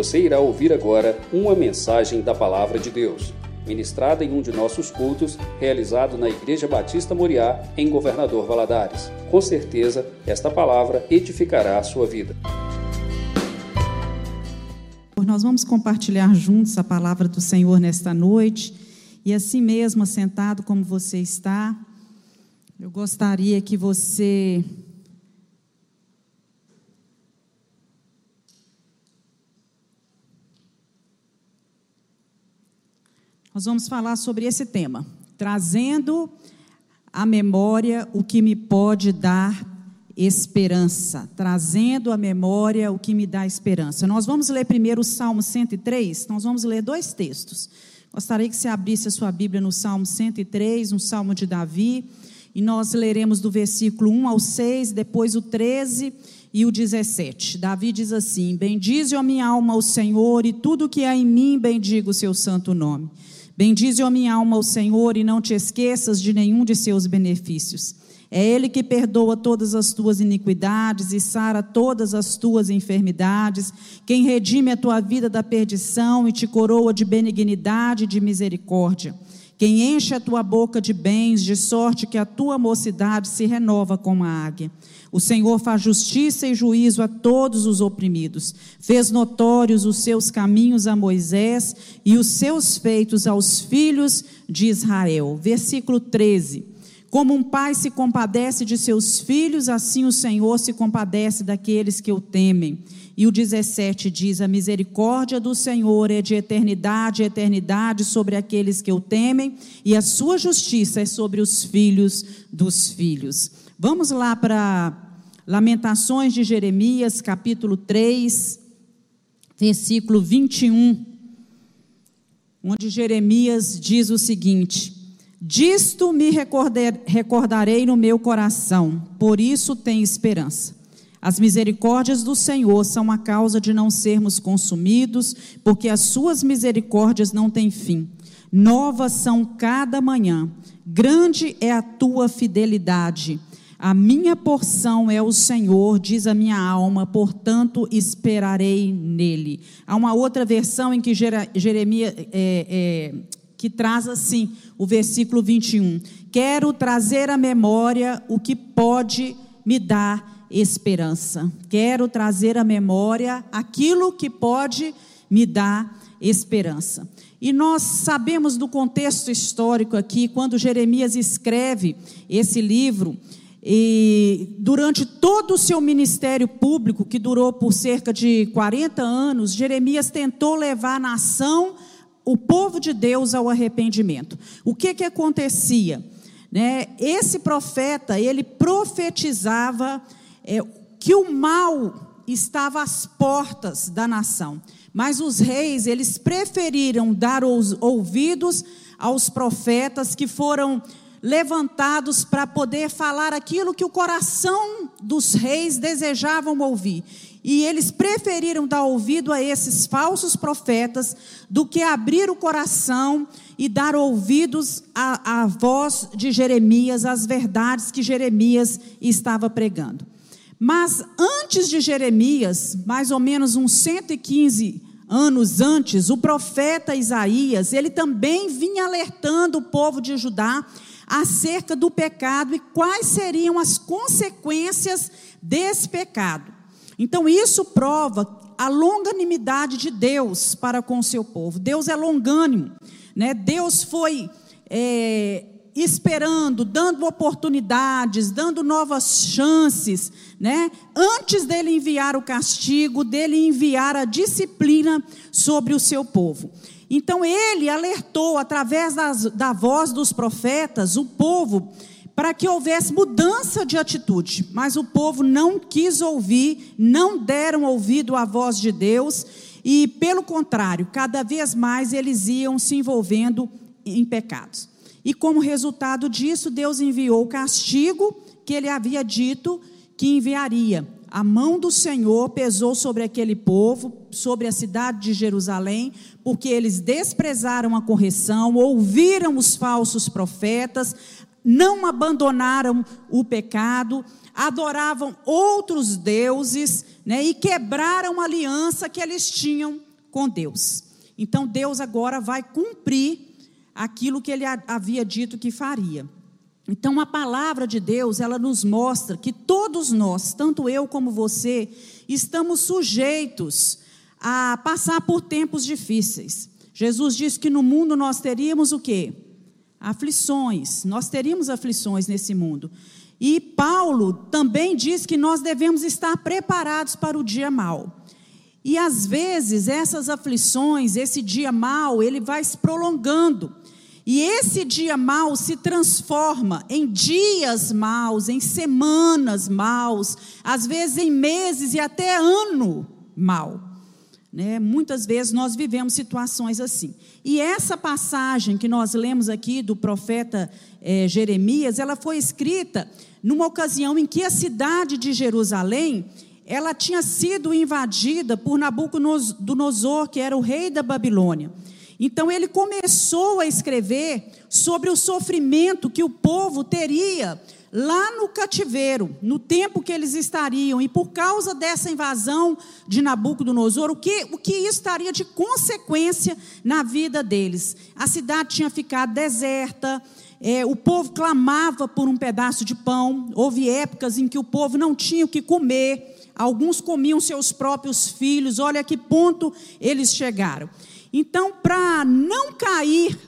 Você irá ouvir agora uma mensagem da Palavra de Deus, ministrada em um de nossos cultos, realizado na Igreja Batista Moriá, em Governador Valadares. Com certeza, esta palavra edificará a sua vida. Nós vamos compartilhar juntos a palavra do Senhor nesta noite. E assim mesmo, sentado como você está, eu gostaria que você Nós vamos falar sobre esse tema, trazendo à memória o que me pode dar esperança, trazendo à memória o que me dá esperança. Nós vamos ler primeiro o Salmo 103, nós vamos ler dois textos. Gostaria que você abrisse a sua Bíblia no Salmo 103, um salmo de Davi, e nós leremos do versículo 1 ao 6, depois o 13 e o 17. Davi diz assim: Bendize a minha alma ao Senhor, e tudo que há em mim bendiga o seu santo nome. Bendize, a minha alma, ao Senhor, e não te esqueças de nenhum de seus benefícios. É Ele que perdoa todas as tuas iniquidades e sara todas as tuas enfermidades, quem redime a tua vida da perdição e te coroa de benignidade e de misericórdia, quem enche a tua boca de bens, de sorte que a tua mocidade se renova como a águia. O Senhor faz justiça e juízo a todos os oprimidos. Fez notórios os seus caminhos a Moisés e os seus feitos aos filhos de Israel. Versículo 13. Como um pai se compadece de seus filhos, assim o Senhor se compadece daqueles que o temem. E o 17 diz: A misericórdia do Senhor é de eternidade eternidade sobre aqueles que o temem, e a sua justiça é sobre os filhos dos filhos. Vamos lá para Lamentações de Jeremias, capítulo 3, versículo 21, onde Jeremias diz o seguinte: Disto me recordarei no meu coração, por isso tenho esperança. As misericórdias do Senhor são a causa de não sermos consumidos, porque as suas misericórdias não têm fim. Novas são cada manhã, grande é a tua fidelidade. A minha porção é o Senhor, diz a minha alma, portanto esperarei nele. Há uma outra versão em que Jeremias é, é, que traz assim o versículo 21. Quero trazer à memória o que pode me dar esperança. Quero trazer à memória aquilo que pode me dar esperança. E nós sabemos do contexto histórico aqui, quando Jeremias escreve esse livro, e durante todo o seu ministério público, que durou por cerca de 40 anos, Jeremias tentou levar a nação, o povo de Deus, ao arrependimento. O que, que acontecia? Né? Esse profeta, ele profetizava é, que o mal estava às portas da nação. Mas os reis, eles preferiram dar os ouvidos aos profetas que foram levantados para poder falar aquilo que o coração dos reis desejavam ouvir. E eles preferiram dar ouvido a esses falsos profetas do que abrir o coração e dar ouvidos à, à voz de Jeremias, às verdades que Jeremias estava pregando. Mas antes de Jeremias, mais ou menos uns 115 anos antes, o profeta Isaías, ele também vinha alertando o povo de Judá acerca do pecado e quais seriam as consequências desse pecado. Então, isso prova a longanimidade de Deus para com o seu povo. Deus é longânimo, né? Deus foi é, esperando, dando oportunidades, dando novas chances, né? Antes dele enviar o castigo, dele enviar a disciplina sobre o seu povo. Então ele alertou, através das, da voz dos profetas, o povo para que houvesse mudança de atitude. Mas o povo não quis ouvir, não deram ouvido à voz de Deus, e pelo contrário, cada vez mais eles iam se envolvendo em pecados. E como resultado disso, Deus enviou o castigo que ele havia dito que enviaria a mão do Senhor pesou sobre aquele povo, sobre a cidade de Jerusalém, porque eles desprezaram a correção, ouviram os falsos profetas, não abandonaram o pecado, adoravam outros deuses, né, e quebraram a aliança que eles tinham com Deus. Então Deus agora vai cumprir aquilo que ele havia dito que faria. Então a palavra de Deus, ela nos mostra que todos nós, tanto eu como você, estamos sujeitos a passar por tempos difíceis. Jesus disse que no mundo nós teríamos o quê? Aflições. Nós teríamos aflições nesse mundo. E Paulo também diz que nós devemos estar preparados para o dia mau. E às vezes essas aflições, esse dia mau, ele vai se prolongando. E esse dia mau se transforma em dias maus, em semanas maus, às vezes em meses e até ano mau. Né? Muitas vezes nós vivemos situações assim. E essa passagem que nós lemos aqui do profeta é, Jeremias, ela foi escrita numa ocasião em que a cidade de Jerusalém ela tinha sido invadida por Nabucodonosor, que era o rei da Babilônia. Então ele começou a escrever sobre o sofrimento que o povo teria lá no cativeiro, no tempo que eles estariam, e por causa dessa invasão de Nabucodonosor, o que, o que estaria de consequência na vida deles? A cidade tinha ficado deserta, é, o povo clamava por um pedaço de pão. Houve épocas em que o povo não tinha o que comer. Alguns comiam seus próprios filhos. Olha a que ponto eles chegaram. Então, para não cair,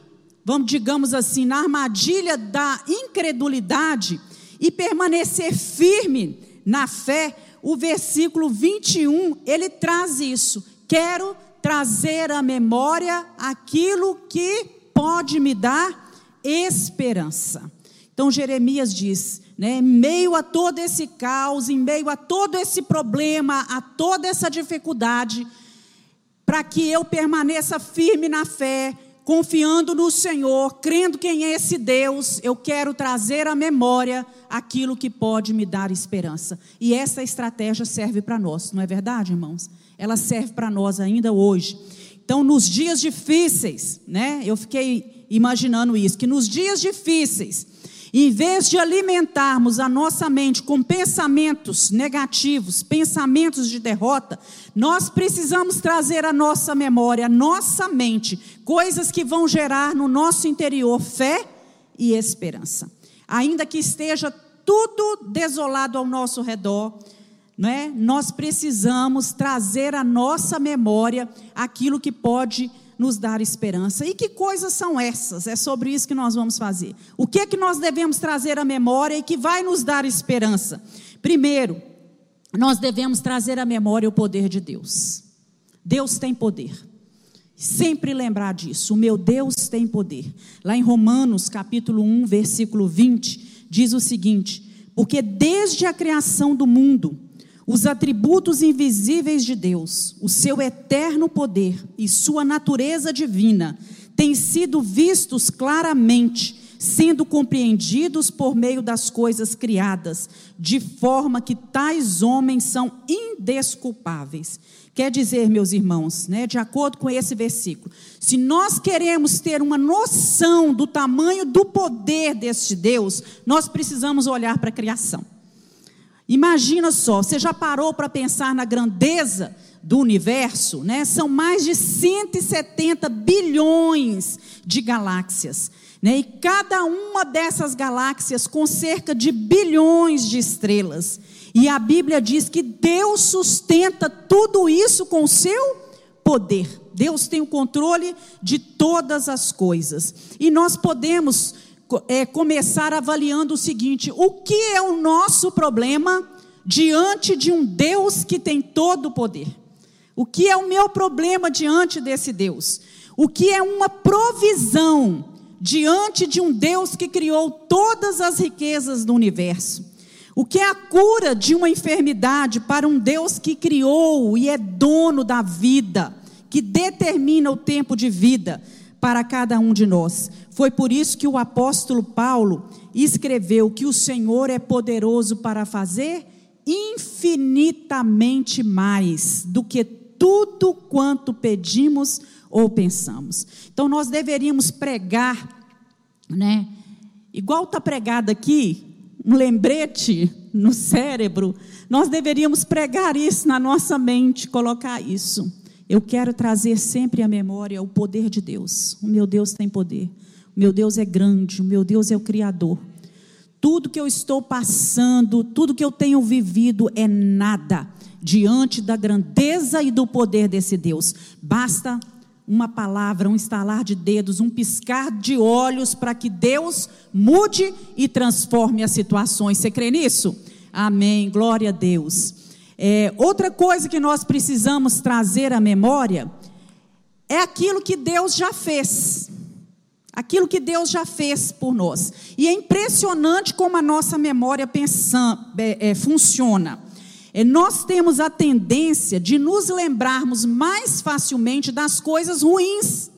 vamos digamos assim, na armadilha da incredulidade e permanecer firme na fé, o versículo 21, ele traz isso. Quero trazer à memória aquilo que pode me dar esperança. Então Jeremias diz, né, em meio a todo esse caos, em meio a todo esse problema, a toda essa dificuldade, para que eu permaneça firme na fé, confiando no Senhor, crendo quem é esse Deus, eu quero trazer à memória aquilo que pode me dar esperança. E essa estratégia serve para nós, não é verdade, irmãos? Ela serve para nós ainda hoje. Então, nos dias difíceis, né? Eu fiquei imaginando isso, que nos dias difíceis, em vez de alimentarmos a nossa mente com pensamentos negativos, pensamentos de derrota, nós precisamos trazer à nossa memória, à nossa mente, coisas que vão gerar no nosso interior fé e esperança. Ainda que esteja tudo desolado ao nosso redor, não é? nós precisamos trazer à nossa memória aquilo que pode nos dar esperança. E que coisas são essas? É sobre isso que nós vamos fazer. O que é que nós devemos trazer à memória e que vai nos dar esperança? Primeiro, nós devemos trazer à memória o poder de Deus. Deus tem poder. Sempre lembrar disso. O meu Deus tem poder. Lá em Romanos, capítulo 1, versículo 20, diz o seguinte: Porque desde a criação do mundo, os atributos invisíveis de Deus, o seu eterno poder e sua natureza divina têm sido vistos claramente, sendo compreendidos por meio das coisas criadas, de forma que tais homens são indesculpáveis. Quer dizer, meus irmãos, né, de acordo com esse versículo, se nós queremos ter uma noção do tamanho do poder deste Deus, nós precisamos olhar para a criação. Imagina só, você já parou para pensar na grandeza do universo, né? São mais de 170 bilhões de galáxias, né? E cada uma dessas galáxias com cerca de bilhões de estrelas. E a Bíblia diz que Deus sustenta tudo isso com o seu poder. Deus tem o controle de todas as coisas. E nós podemos é, começar avaliando o seguinte: o que é o nosso problema diante de um Deus que tem todo o poder? O que é o meu problema diante desse Deus? O que é uma provisão diante de um Deus que criou todas as riquezas do universo? O que é a cura de uma enfermidade para um Deus que criou e é dono da vida, que determina o tempo de vida para cada um de nós? Foi por isso que o apóstolo Paulo escreveu que o Senhor é poderoso para fazer infinitamente mais do que tudo quanto pedimos ou pensamos. Então nós deveríamos pregar, né? Igual está pregado aqui, um lembrete no cérebro, nós deveríamos pregar isso na nossa mente, colocar isso. eu quero trazer sempre à memória o poder de Deus. O meu Deus tem poder. Meu Deus é grande. Meu Deus é o Criador. Tudo que eu estou passando, tudo que eu tenho vivido é nada diante da grandeza e do poder desse Deus. Basta uma palavra, um estalar de dedos, um piscar de olhos para que Deus mude e transforme as situações. Você crê nisso? Amém. Glória a Deus. É, outra coisa que nós precisamos trazer à memória é aquilo que Deus já fez. Aquilo que Deus já fez por nós. E é impressionante como a nossa memória pensa, é, é, funciona. É, nós temos a tendência de nos lembrarmos mais facilmente das coisas ruins,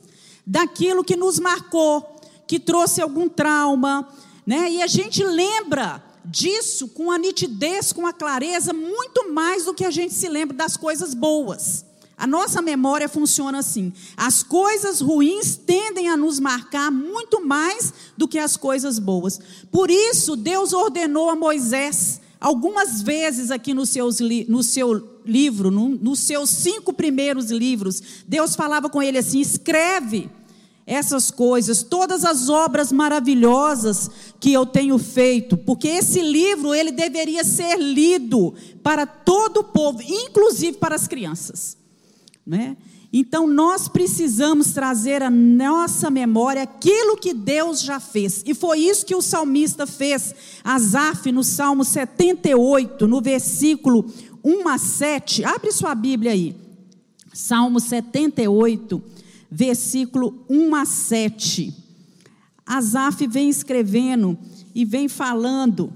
daquilo que nos marcou, que trouxe algum trauma, né? E a gente lembra disso com a nitidez, com a clareza, muito mais do que a gente se lembra das coisas boas. A nossa memória funciona assim. As coisas ruins tendem a nos marcar muito mais do que as coisas boas. Por isso, Deus ordenou a Moisés algumas vezes aqui no, seus, no seu livro, no, nos seus cinco primeiros livros, Deus falava com ele assim: escreve essas coisas, todas as obras maravilhosas que eu tenho feito, porque esse livro ele deveria ser lido para todo o povo, inclusive para as crianças, né? Então nós precisamos trazer à nossa memória aquilo que Deus já fez. E foi isso que o salmista fez. Asaf no Salmo 78, no versículo 1 a 7. Abre sua Bíblia aí. Salmo 78, versículo 1 a 7. Asaf vem escrevendo e vem falando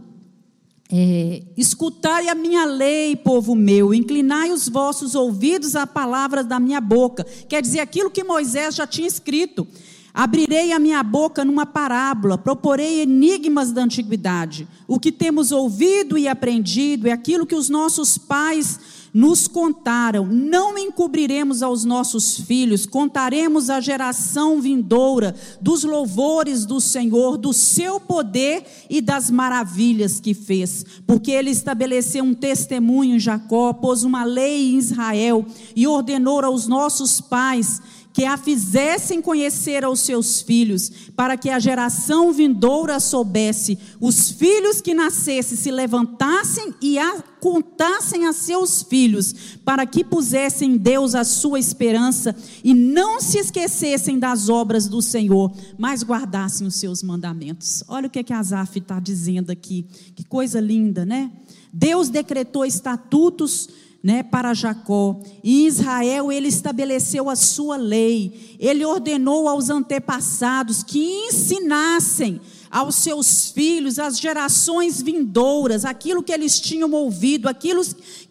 é, escutai a minha lei, povo meu, inclinai os vossos ouvidos à palavra da minha boca. Quer dizer, aquilo que Moisés já tinha escrito. Abrirei a minha boca numa parábola, proporei enigmas da antiguidade. O que temos ouvido e aprendido é aquilo que os nossos pais nos contaram, não encobriremos aos nossos filhos, contaremos à geração vindoura dos louvores do Senhor, do seu poder e das maravilhas que fez, porque ele estabeleceu um testemunho em Jacó, pôs uma lei em Israel e ordenou aos nossos pais que a fizessem conhecer aos seus filhos, para que a geração vindoura soubesse, os filhos que nascessem se levantassem e a contassem a seus filhos, para que pusessem em Deus a sua esperança e não se esquecessem das obras do Senhor, mas guardassem os seus mandamentos. Olha o que, que Asaf está dizendo aqui, que coisa linda, né? Deus decretou estatutos né, para Jacó. E Israel ele estabeleceu a sua lei. Ele ordenou aos antepassados que ensinassem aos seus filhos, às gerações vindouras, aquilo que eles tinham ouvido, aquilo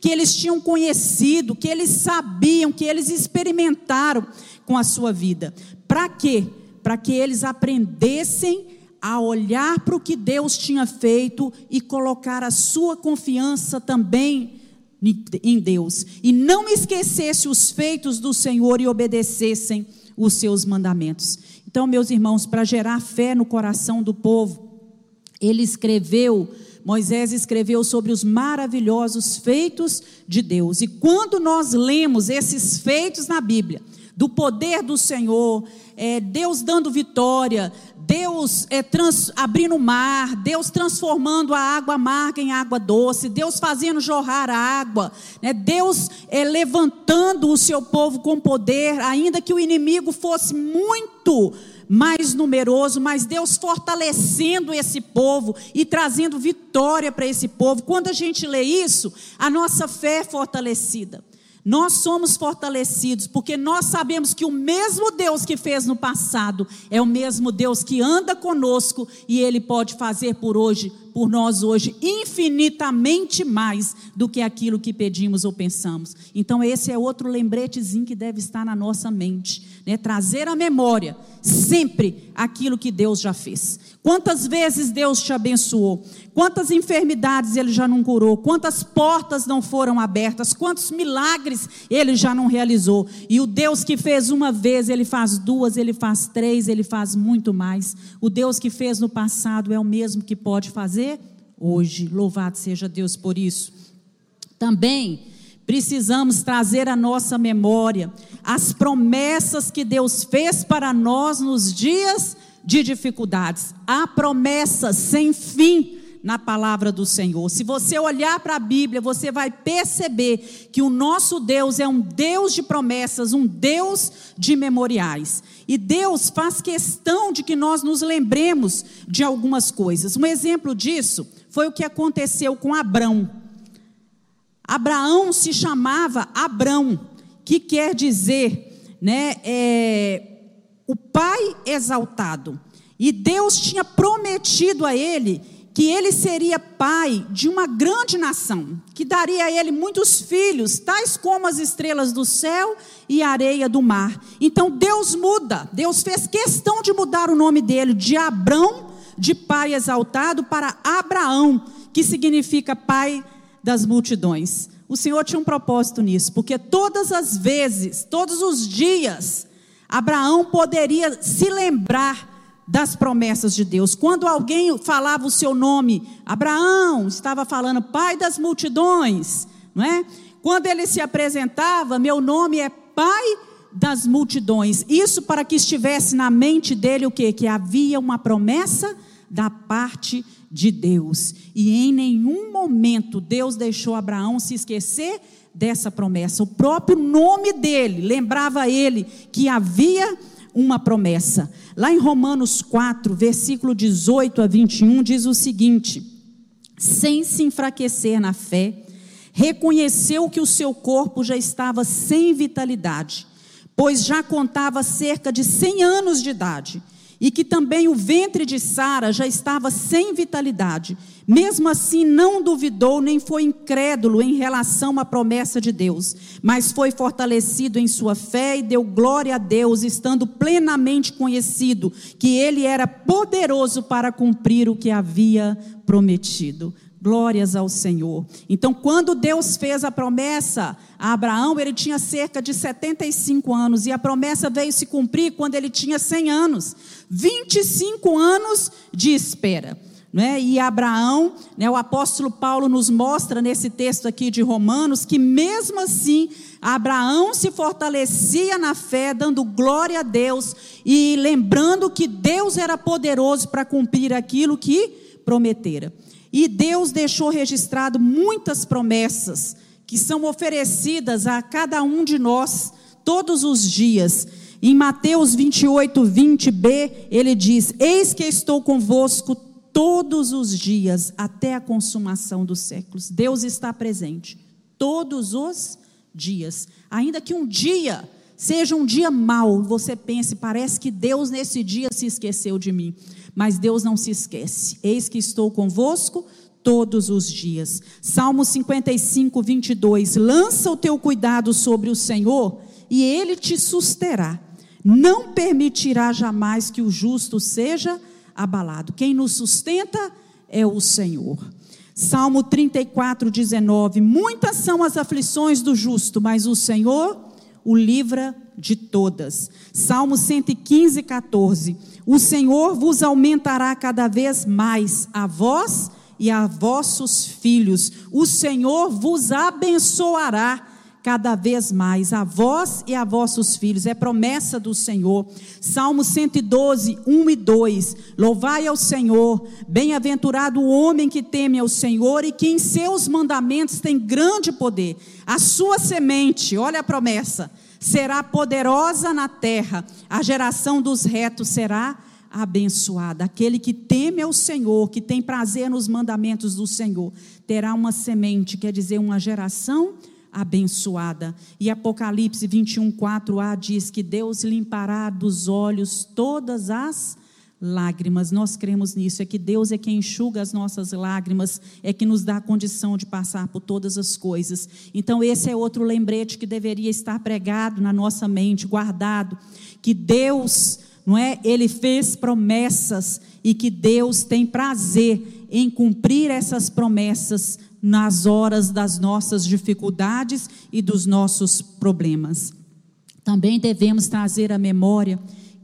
que eles tinham conhecido, que eles sabiam, que eles experimentaram com a sua vida. Para quê? Para que eles aprendessem a olhar para o que Deus tinha feito e colocar a sua confiança também em Deus e não esquecesse os feitos do Senhor e obedecessem os seus mandamentos. Então, meus irmãos, para gerar fé no coração do povo, ele escreveu, Moisés escreveu sobre os maravilhosos feitos de Deus. E quando nós lemos esses feitos na Bíblia, do poder do Senhor, é, Deus dando vitória, Deus é, trans, abrindo o mar, Deus transformando a água amarga em água doce, Deus fazendo jorrar água, né? Deus é, levantando o seu povo com poder, ainda que o inimigo fosse muito mais numeroso, mas Deus fortalecendo esse povo e trazendo vitória para esse povo. Quando a gente lê isso, a nossa fé é fortalecida. Nós somos fortalecidos porque nós sabemos que o mesmo Deus que fez no passado é o mesmo Deus que anda conosco e ele pode fazer por hoje, por nós hoje, infinitamente mais do que aquilo que pedimos ou pensamos. Então esse é outro lembretezinho que deve estar na nossa mente, né? Trazer à memória sempre aquilo que Deus já fez. Quantas vezes Deus te abençoou? Quantas enfermidades Ele já não curou? Quantas portas não foram abertas? Quantos milagres Ele já não realizou? E o Deus que fez uma vez, Ele faz duas, Ele faz três, Ele faz muito mais. O Deus que fez no passado é o mesmo que pode fazer hoje. Louvado seja Deus por isso. Também precisamos trazer à nossa memória as promessas que Deus fez para nós nos dias de dificuldades. Há promessas sem fim na palavra do Senhor. Se você olhar para a Bíblia, você vai perceber que o nosso Deus é um Deus de promessas, um Deus de memoriais. E Deus faz questão de que nós nos lembremos de algumas coisas. Um exemplo disso foi o que aconteceu com Abrão. Abraão se chamava Abrão, que quer dizer, né, é, o pai exaltado. E Deus tinha prometido a ele que ele seria pai de uma grande nação, que daria a ele muitos filhos, tais como as estrelas do céu e a areia do mar. Então Deus muda, Deus fez questão de mudar o nome dele de Abrão, de pai exaltado, para Abraão, que significa pai das multidões. O Senhor tinha um propósito nisso, porque todas as vezes, todos os dias, Abraão poderia se lembrar das promessas de Deus. Quando alguém falava o seu nome, Abraão, estava falando pai das multidões, não é? Quando ele se apresentava, meu nome é pai das multidões. Isso para que estivesse na mente dele o quê? Que havia uma promessa da parte de Deus. E em nenhum momento Deus deixou Abraão se esquecer dessa promessa. O próprio nome dele lembrava ele que havia uma promessa. Lá em Romanos 4, versículo 18 a 21, diz o seguinte: sem se enfraquecer na fé, reconheceu que o seu corpo já estava sem vitalidade, pois já contava cerca de 100 anos de idade e que também o ventre de Sara já estava sem vitalidade. Mesmo assim, não duvidou nem foi incrédulo em relação à promessa de Deus, mas foi fortalecido em sua fé e deu glória a Deus, estando plenamente conhecido que ele era poderoso para cumprir o que havia prometido. Glórias ao Senhor. Então, quando Deus fez a promessa a Abraão, ele tinha cerca de 75 anos, e a promessa veio se cumprir quando ele tinha 100 anos 25 anos de espera. Né? E Abraão, né, o apóstolo Paulo nos mostra nesse texto aqui de Romanos que, mesmo assim, Abraão se fortalecia na fé, dando glória a Deus e lembrando que Deus era poderoso para cumprir aquilo que prometera. E Deus deixou registrado muitas promessas que são oferecidas a cada um de nós todos os dias. Em Mateus 28, 20b, ele diz: Eis que estou convosco todos os dias, até a consumação dos séculos. Deus está presente todos os dias. Ainda que um dia seja um dia mau, você pense, parece que Deus nesse dia se esqueceu de mim mas Deus não se esquece. Eis que estou convosco todos os dias. Salmo 55, 22. Lança o teu cuidado sobre o Senhor e ele te susterá. Não permitirá jamais que o justo seja abalado. Quem nos sustenta é o Senhor. Salmo 34, 19. Muitas são as aflições do justo, mas o Senhor o livra de todas. Salmo 115, 14. O Senhor vos aumentará cada vez mais a vós e a vossos filhos. O Senhor vos abençoará cada vez mais a vós e a vossos filhos. É promessa do Senhor. Salmo 112, 1 e 2. Louvai ao Senhor, bem-aventurado o homem que teme ao Senhor e que em seus mandamentos tem grande poder. A sua semente, olha a promessa será poderosa na terra, a geração dos retos será abençoada. Aquele que teme ao Senhor, que tem prazer nos mandamentos do Senhor, terá uma semente, quer dizer, uma geração abençoada. E Apocalipse 21, 4a diz que Deus limpará dos olhos todas as lágrimas. Nós cremos nisso, é que Deus é quem enxuga as nossas lágrimas, é que nos dá a condição de passar por todas as coisas. Então esse é outro lembrete que deveria estar pregado na nossa mente, guardado, que Deus, não é, ele fez promessas e que Deus tem prazer em cumprir essas promessas nas horas das nossas dificuldades e dos nossos problemas. Também devemos trazer à memória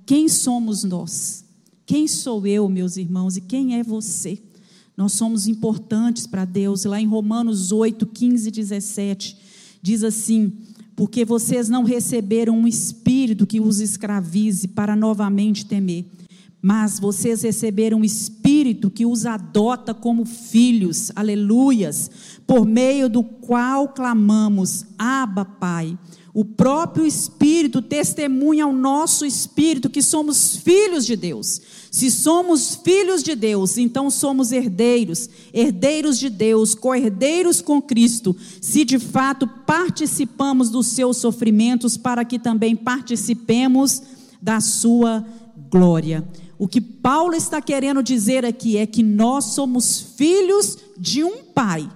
quem somos nós quem sou eu, meus irmãos, e quem é você? Nós somos importantes para Deus. Lá em Romanos 8, 15 e 17, Diz assim: Porque vocês não receberam um espírito que os escravize para novamente temer, mas vocês receberam um espírito que os adota como filhos, aleluias, por meio do qual clamamos: Abba, Pai. O próprio Espírito testemunha ao nosso espírito que somos filhos de Deus. Se somos filhos de Deus, então somos herdeiros, herdeiros de Deus, co-herdeiros com Cristo, se de fato participamos dos seus sofrimentos, para que também participemos da sua glória. O que Paulo está querendo dizer aqui é que nós somos filhos de um Pai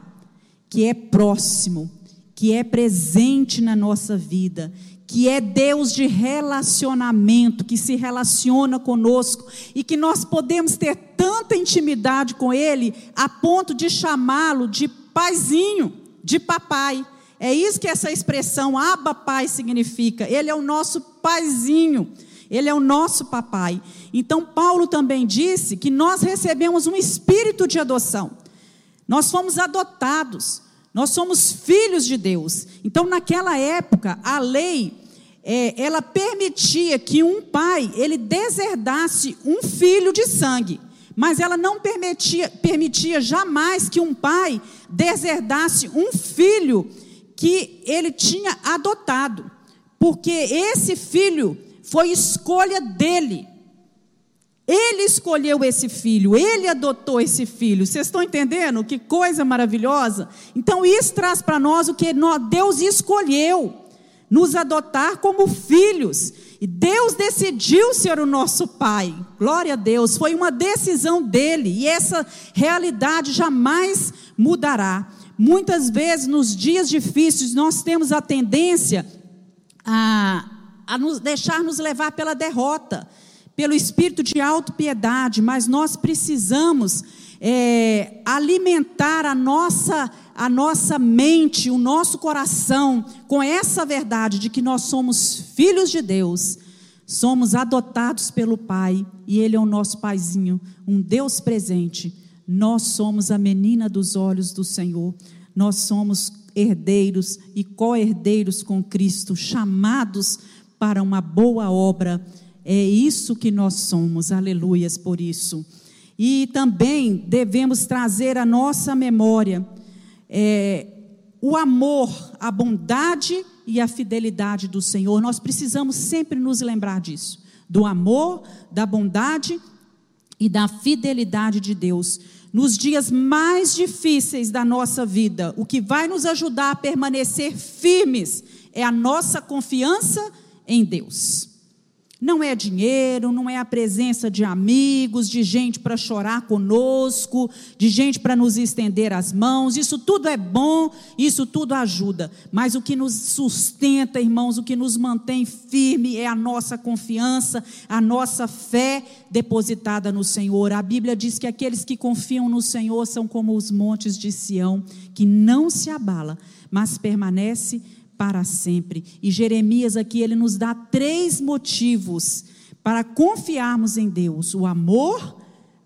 que é próximo, que é presente na nossa vida, que é Deus de relacionamento, que se relaciona conosco e que nós podemos ter tanta intimidade com Ele a ponto de chamá-lo de paizinho, de papai. É isso que essa expressão Abba Pai significa. Ele é o nosso paizinho. Ele é o nosso papai. Então, Paulo também disse que nós recebemos um espírito de adoção. Nós fomos adotados. Nós somos filhos de Deus. Então, naquela época, a lei é, ela permitia que um pai ele deserdasse um filho de sangue, mas ela não permitia, permitia jamais que um pai deserdasse um filho que ele tinha adotado, porque esse filho foi escolha dele. Ele escolheu esse filho, ele adotou esse filho. Vocês estão entendendo? Que coisa maravilhosa. Então, isso traz para nós o que Deus escolheu, nos adotar como filhos. E Deus decidiu ser o nosso Pai. Glória a Deus. Foi uma decisão dele. E essa realidade jamais mudará. Muitas vezes, nos dias difíceis, nós temos a tendência a, a nos deixar nos levar pela derrota pelo espírito de autopiedade, mas nós precisamos é, alimentar a nossa, a nossa mente, o nosso coração com essa verdade de que nós somos filhos de Deus, somos adotados pelo Pai e Ele é o nosso Paizinho, um Deus presente. Nós somos a menina dos olhos do Senhor, nós somos herdeiros e co-herdeiros com Cristo, chamados para uma boa obra é isso que nós somos, aleluias por isso. E também devemos trazer à nossa memória é, o amor, a bondade e a fidelidade do Senhor. Nós precisamos sempre nos lembrar disso, do amor, da bondade e da fidelidade de Deus. Nos dias mais difíceis da nossa vida, o que vai nos ajudar a permanecer firmes é a nossa confiança em Deus. Não é dinheiro, não é a presença de amigos, de gente para chorar conosco, de gente para nos estender as mãos. Isso tudo é bom, isso tudo ajuda. Mas o que nos sustenta, irmãos, o que nos mantém firme é a nossa confiança, a nossa fé depositada no Senhor. A Bíblia diz que aqueles que confiam no Senhor são como os montes de Sião, que não se abala, mas permanece para sempre. E Jeremias aqui ele nos dá três motivos para confiarmos em Deus: o amor,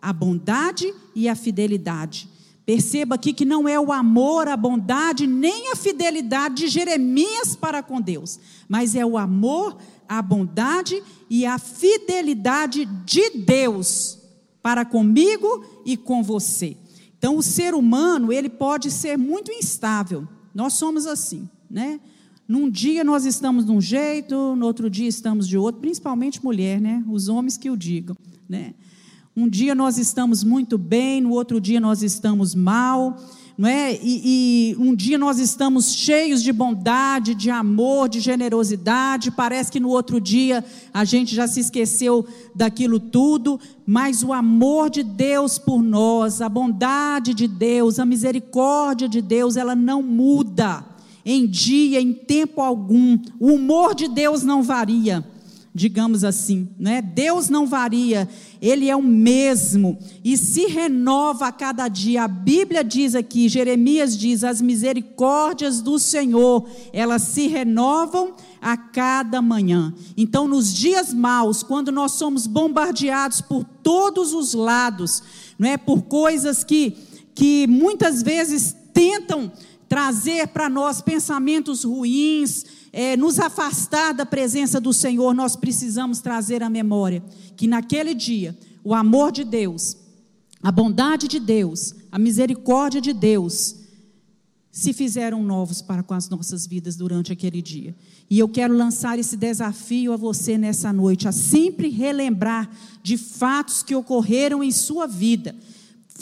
a bondade e a fidelidade. Perceba aqui que não é o amor, a bondade, nem a fidelidade de Jeremias para com Deus, mas é o amor, a bondade e a fidelidade de Deus para comigo e com você. Então, o ser humano, ele pode ser muito instável. Nós somos assim, né? Num dia nós estamos de um jeito, no outro dia estamos de outro, principalmente mulher, né? Os homens que o digam, né? Um dia nós estamos muito bem, no outro dia nós estamos mal, não é? E, e, um dia nós estamos cheios de bondade, de amor, de generosidade, parece que no outro dia a gente já se esqueceu daquilo tudo, mas o amor de Deus por nós, a bondade de Deus, a misericórdia de Deus, ela não muda em dia, em tempo algum. O humor de Deus não varia, digamos assim, né? Deus não varia, ele é o mesmo e se renova a cada dia. A Bíblia diz aqui, Jeremias diz: as misericórdias do Senhor, elas se renovam a cada manhã. Então, nos dias maus, quando nós somos bombardeados por todos os lados, não é por coisas que que muitas vezes tentam trazer para nós pensamentos ruins, é, nos afastar da presença do Senhor, nós precisamos trazer à memória que naquele dia, o amor de Deus, a bondade de Deus, a misericórdia de Deus, se fizeram novos para com as nossas vidas durante aquele dia. E eu quero lançar esse desafio a você nessa noite, a sempre relembrar de fatos que ocorreram em sua vida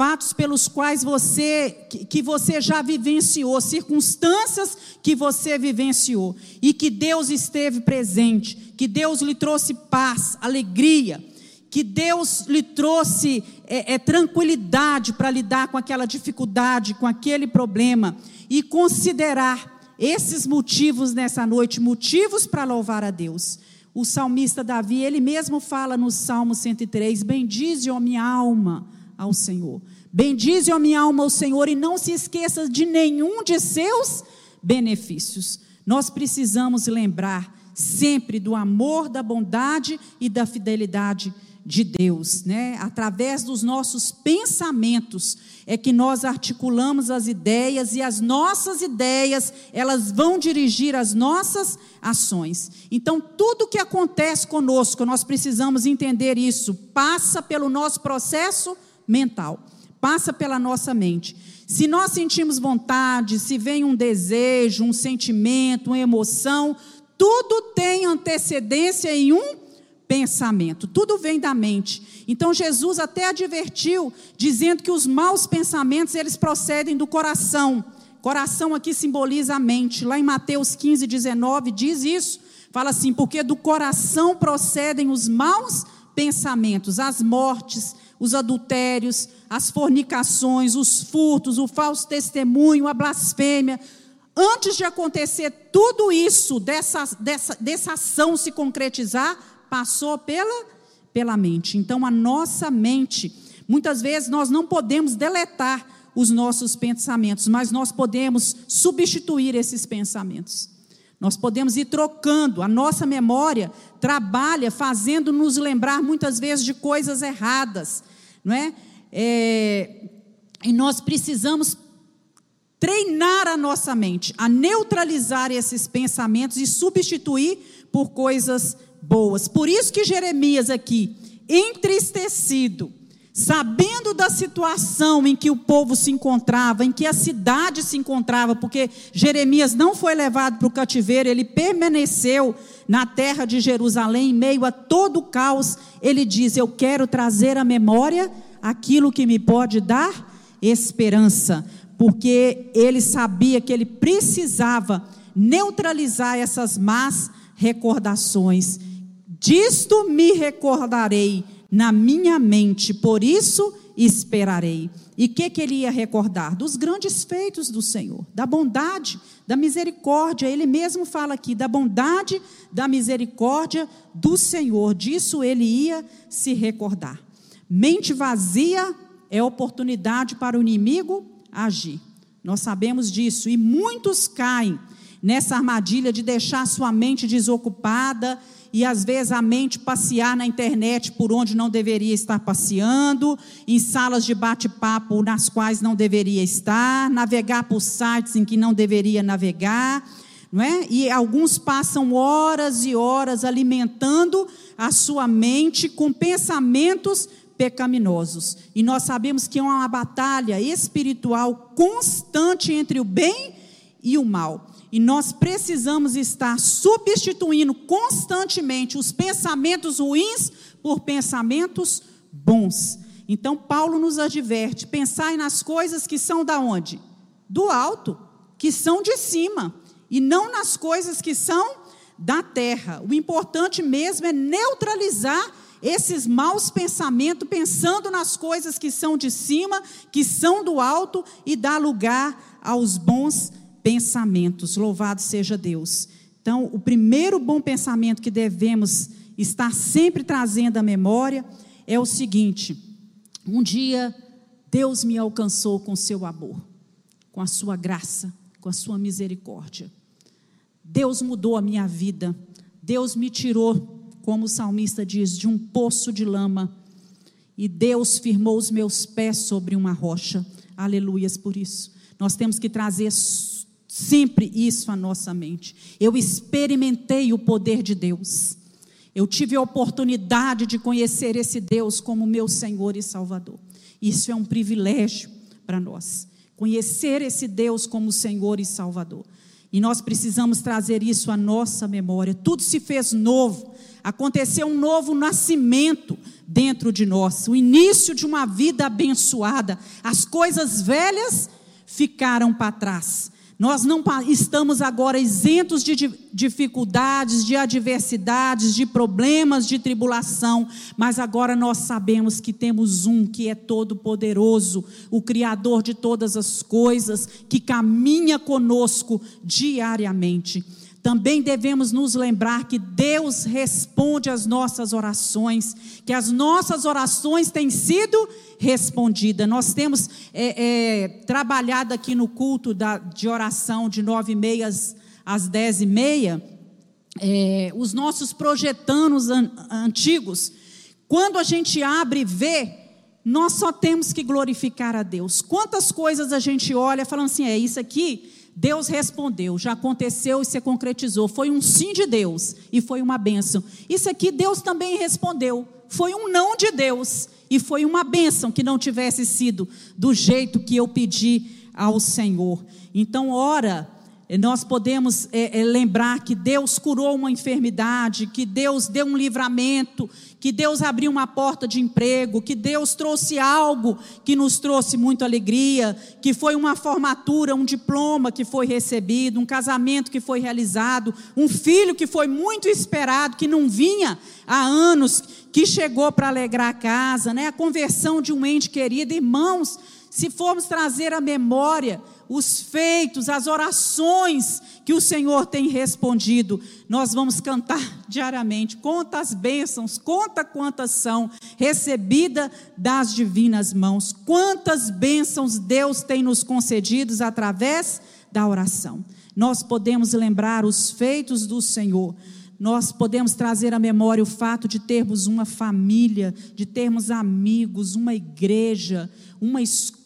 fatos pelos quais você que você já vivenciou, circunstâncias que você vivenciou e que Deus esteve presente, que Deus lhe trouxe paz, alegria, que Deus lhe trouxe é, é, tranquilidade para lidar com aquela dificuldade, com aquele problema e considerar esses motivos nessa noite, motivos para louvar a Deus. O salmista Davi, ele mesmo fala no Salmo 103: Bendize, ó minha alma, ao Senhor. Bendize a minha alma ao Senhor e não se esqueça de nenhum de seus benefícios. Nós precisamos lembrar sempre do amor, da bondade e da fidelidade de Deus, né? Através dos nossos pensamentos é que nós articulamos as ideias e as nossas ideias, elas vão dirigir as nossas ações. Então, tudo que acontece conosco, nós precisamos entender isso, passa pelo nosso processo mental, passa pela nossa mente. Se nós sentimos vontade, se vem um desejo, um sentimento, uma emoção, tudo tem antecedência em um pensamento, tudo vem da mente. Então Jesus até advertiu, dizendo que os maus pensamentos eles procedem do coração. Coração aqui simboliza a mente. Lá em Mateus 15, 19 diz isso. Fala assim: porque do coração procedem os maus pensamentos, as mortes, os adultérios, as fornicações, os furtos, o falso testemunho, a blasfêmia. Antes de acontecer tudo isso, dessa, dessa, dessa ação se concretizar, passou pela, pela mente. Então, a nossa mente, muitas vezes nós não podemos deletar os nossos pensamentos, mas nós podemos substituir esses pensamentos. Nós podemos ir trocando, a nossa memória trabalha fazendo nos lembrar muitas vezes de coisas erradas, não é? é e nós precisamos treinar a nossa mente a neutralizar esses pensamentos e substituir por coisas boas. Por isso que Jeremias aqui, entristecido, sabendo da situação em que o povo se encontrava, em que a cidade se encontrava, porque Jeremias não foi levado para o cativeiro, ele permaneceu na terra de Jerusalém, em meio a todo o caos, ele diz: Eu quero trazer à memória aquilo que me pode dar esperança, porque ele sabia que ele precisava neutralizar essas más recordações. Disto me recordarei na minha mente, por isso esperarei. E o que, que ele ia recordar? Dos grandes feitos do Senhor, da bondade, da misericórdia. Ele mesmo fala aqui, da bondade, da misericórdia do Senhor. Disso ele ia se recordar. Mente vazia é oportunidade para o inimigo agir. Nós sabemos disso. E muitos caem nessa armadilha de deixar sua mente desocupada e às vezes a mente passear na internet por onde não deveria estar passeando, em salas de bate-papo nas quais não deveria estar, navegar por sites em que não deveria navegar, não é? E alguns passam horas e horas alimentando a sua mente com pensamentos pecaminosos. E nós sabemos que é uma batalha espiritual constante entre o bem e o mal. E nós precisamos estar substituindo constantemente os pensamentos ruins por pensamentos bons. Então Paulo nos adverte: pensai nas coisas que são da onde? Do alto, que são de cima, e não nas coisas que são da terra. O importante mesmo é neutralizar esses maus pensamentos, pensando nas coisas que são de cima, que são do alto, e dar lugar aos bons pensamentos. Louvado seja Deus. Então, o primeiro bom pensamento que devemos estar sempre trazendo à memória é o seguinte: um dia Deus me alcançou com seu amor, com a sua graça, com a sua misericórdia. Deus mudou a minha vida. Deus me tirou, como o salmista diz, de um poço de lama. E Deus firmou os meus pés sobre uma rocha. Aleluias por isso. Nós temos que trazer sempre isso à nossa mente. Eu experimentei o poder de Deus. Eu tive a oportunidade de conhecer esse Deus como meu Senhor e Salvador. Isso é um privilégio para nós. Conhecer esse Deus como Senhor e Salvador. E nós precisamos trazer isso à nossa memória. Tudo se fez novo. Aconteceu um novo nascimento dentro de nós, o início de uma vida abençoada. As coisas velhas ficaram para trás. Nós não estamos agora isentos de dificuldades, de adversidades, de problemas, de tribulação, mas agora nós sabemos que temos um que é todo-poderoso, o Criador de todas as coisas, que caminha conosco diariamente. Também devemos nos lembrar que Deus responde às nossas orações, que as nossas orações têm sido respondidas. Nós temos é, é, trabalhado aqui no culto da, de oração de nove e meia às, dez e meia, é, os nossos projetanos an, antigos. Quando a gente abre e vê, nós só temos que glorificar a Deus. Quantas coisas a gente olha falando assim, é isso aqui Deus respondeu, já aconteceu e se concretizou. Foi um sim de Deus e foi uma bênção. Isso aqui Deus também respondeu. Foi um não de Deus e foi uma bênção que não tivesse sido do jeito que eu pedi ao Senhor. Então, ora nós podemos é, é, lembrar que Deus curou uma enfermidade, que Deus deu um livramento, que Deus abriu uma porta de emprego, que Deus trouxe algo que nos trouxe muita alegria, que foi uma formatura, um diploma que foi recebido, um casamento que foi realizado, um filho que foi muito esperado, que não vinha há anos, que chegou para alegrar a casa, né? a conversão de um ente querido. Irmãos, se formos trazer a memória, os feitos, as orações que o Senhor tem respondido. Nós vamos cantar diariamente. Conta as bênçãos, conta quantas são recebidas das divinas mãos. Quantas bênçãos Deus tem nos concedidos através da oração. Nós podemos lembrar os feitos do Senhor nós podemos trazer à memória o fato de termos uma família, de termos amigos, uma igreja, uma escola,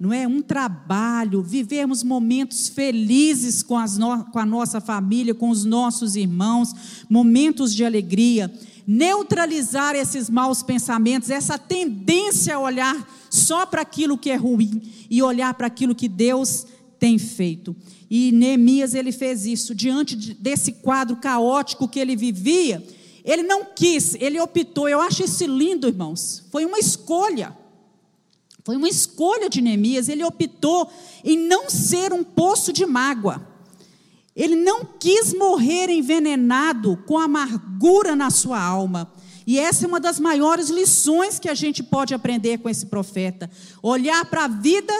não é? Um trabalho, vivermos momentos felizes com, no, com a nossa família, com os nossos irmãos, momentos de alegria, neutralizar esses maus pensamentos, essa tendência a olhar só para aquilo que é ruim e olhar para aquilo que Deus tem feito. E Neemias ele fez isso diante desse quadro caótico que ele vivia. Ele não quis, ele optou. Eu acho isso lindo, irmãos. Foi uma escolha. Foi uma escolha de Neemias. Ele optou em não ser um poço de mágoa. Ele não quis morrer envenenado com amargura na sua alma. E essa é uma das maiores lições que a gente pode aprender com esse profeta. Olhar para a vida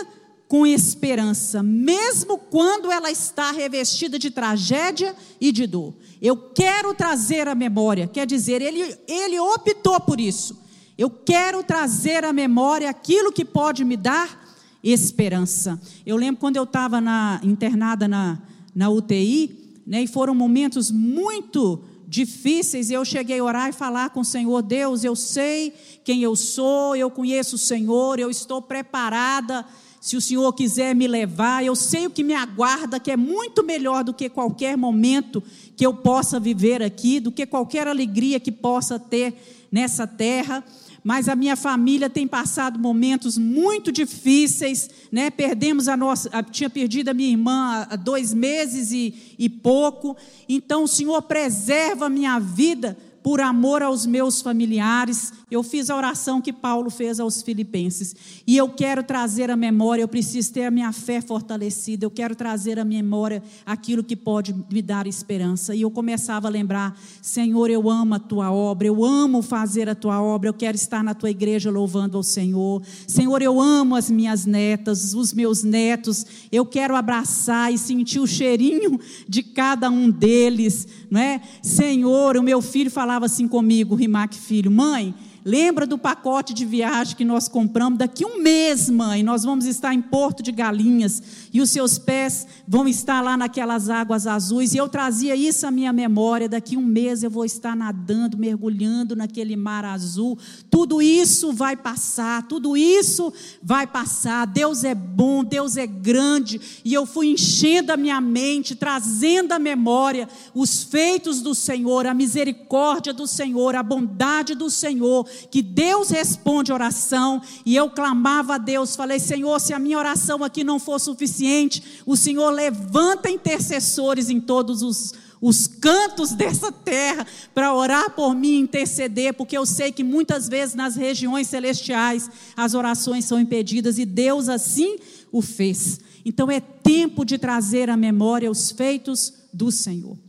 com esperança, mesmo quando ela está revestida de tragédia e de dor. Eu quero trazer a memória, quer dizer, ele, ele optou por isso. Eu quero trazer à memória aquilo que pode me dar esperança. Eu lembro quando eu estava internada na, na UTI, né, e foram momentos muito difíceis, eu cheguei a orar e falar com o Senhor, Deus, eu sei quem eu sou, eu conheço o Senhor, eu estou preparada se o Senhor quiser me levar, eu sei o que me aguarda, que é muito melhor do que qualquer momento que eu possa viver aqui, do que qualquer alegria que possa ter nessa terra. Mas a minha família tem passado momentos muito difíceis, né? Perdemos a nossa, tinha perdido a minha irmã há dois meses e, e pouco. Então o Senhor preserva a minha vida por amor aos meus familiares, eu fiz a oração que Paulo fez aos filipenses. E eu quero trazer à memória, eu preciso ter a minha fé fortalecida, eu quero trazer à memória aquilo que pode me dar esperança. E eu começava a lembrar: Senhor, eu amo a tua obra, eu amo fazer a tua obra, eu quero estar na tua igreja louvando ao Senhor. Senhor, eu amo as minhas netas, os meus netos, eu quero abraçar e sentir o cheirinho de cada um deles, não é? Senhor, o meu filho falava assim comigo, Rimac filho, mãe, Lembra do pacote de viagem que nós compramos? Daqui um mês, mãe, nós vamos estar em Porto de Galinhas e os seus pés vão estar lá naquelas águas azuis. E eu trazia isso à minha memória. Daqui um mês eu vou estar nadando, mergulhando naquele mar azul. Tudo isso vai passar, tudo isso vai passar. Deus é bom, Deus é grande. E eu fui enchendo a minha mente, trazendo à memória os feitos do Senhor, a misericórdia do Senhor, a bondade do Senhor que Deus responde oração, e eu clamava a Deus, falei: Senhor, se a minha oração aqui não for suficiente, o Senhor levanta intercessores em todos os, os cantos dessa terra para orar por mim, interceder, porque eu sei que muitas vezes nas regiões celestiais as orações são impedidas e Deus assim o fez. Então é tempo de trazer à memória os feitos do Senhor.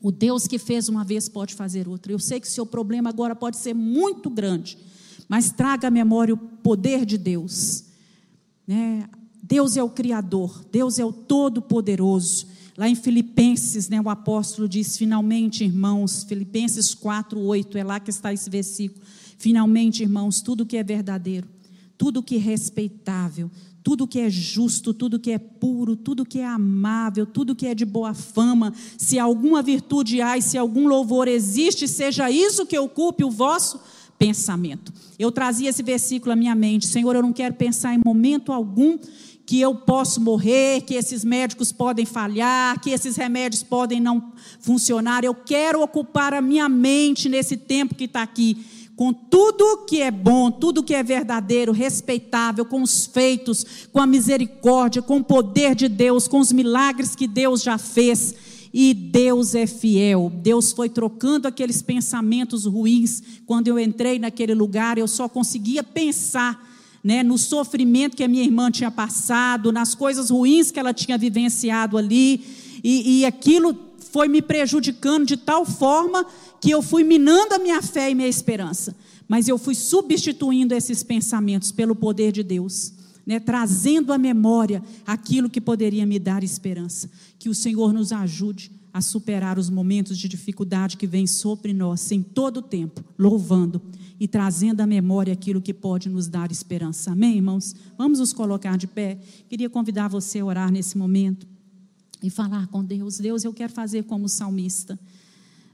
O Deus que fez uma vez pode fazer outra. Eu sei que seu problema agora pode ser muito grande, mas traga à memória o poder de Deus. Né? Deus é o Criador, Deus é o Todo-Poderoso. Lá em Filipenses, né, o apóstolo diz: finalmente, irmãos, Filipenses 4, 8, é lá que está esse versículo. Finalmente, irmãos, tudo que é verdadeiro, tudo que é respeitável, tudo que é justo, tudo que é puro, tudo que é amável, tudo que é de boa fama, se alguma virtude há e se algum louvor existe, seja isso que ocupe o vosso pensamento. Eu trazia esse versículo à minha mente, Senhor, eu não quero pensar em momento algum que eu posso morrer, que esses médicos podem falhar, que esses remédios podem não funcionar. Eu quero ocupar a minha mente nesse tempo que está aqui com tudo que é bom, tudo que é verdadeiro, respeitável, com os feitos, com a misericórdia, com o poder de Deus, com os milagres que Deus já fez. E Deus é fiel. Deus foi trocando aqueles pensamentos ruins. Quando eu entrei naquele lugar, eu só conseguia pensar né, no sofrimento que a minha irmã tinha passado, nas coisas ruins que ela tinha vivenciado ali. E, e aquilo foi me prejudicando de tal forma que eu fui minando a minha fé e minha esperança, mas eu fui substituindo esses pensamentos pelo poder de Deus, né, trazendo à memória aquilo que poderia me dar esperança. Que o Senhor nos ajude a superar os momentos de dificuldade que vêm sobre nós em todo o tempo, louvando e trazendo à memória aquilo que pode nos dar esperança. Amém, irmãos? Vamos nos colocar de pé. Queria convidar você a orar nesse momento e falar com Deus: Deus, eu quero fazer como salmista.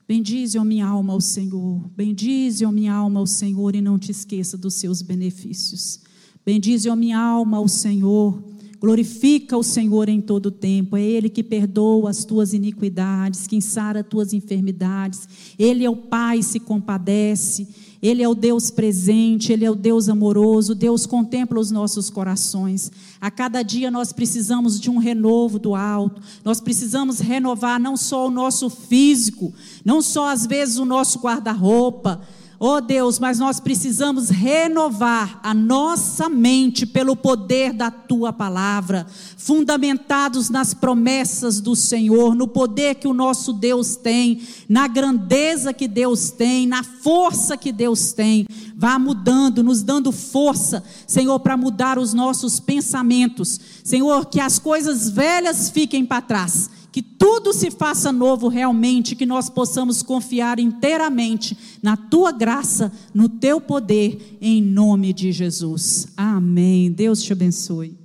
Bendize, ó minha alma, ao Senhor. Bendize, ó minha alma, ao Senhor, e não te esqueça dos seus benefícios. Bendize, ó minha alma, ao Senhor. Glorifica o Senhor em todo o tempo. É Ele que perdoa as tuas iniquidades, que sara as tuas enfermidades. Ele é o Pai, se compadece. Ele é o Deus presente, Ele é o Deus amoroso, Deus contempla os nossos corações. A cada dia nós precisamos de um renovo do alto, nós precisamos renovar não só o nosso físico, não só às vezes o nosso guarda-roupa, Oh Deus, mas nós precisamos renovar a nossa mente pelo poder da tua palavra, fundamentados nas promessas do Senhor, no poder que o nosso Deus tem, na grandeza que Deus tem, na força que Deus tem. Vá mudando, nos dando força, Senhor, para mudar os nossos pensamentos. Senhor, que as coisas velhas fiquem para trás que tudo se faça novo realmente, que nós possamos confiar inteiramente na tua graça, no teu poder, em nome de Jesus. Amém. Deus te abençoe.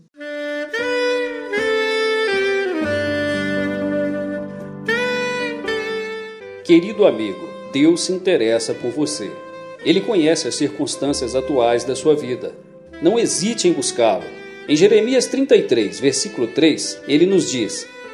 Querido amigo, Deus se interessa por você. Ele conhece as circunstâncias atuais da sua vida. Não hesite em buscá-lo. Em Jeremias 33, versículo 3, ele nos diz: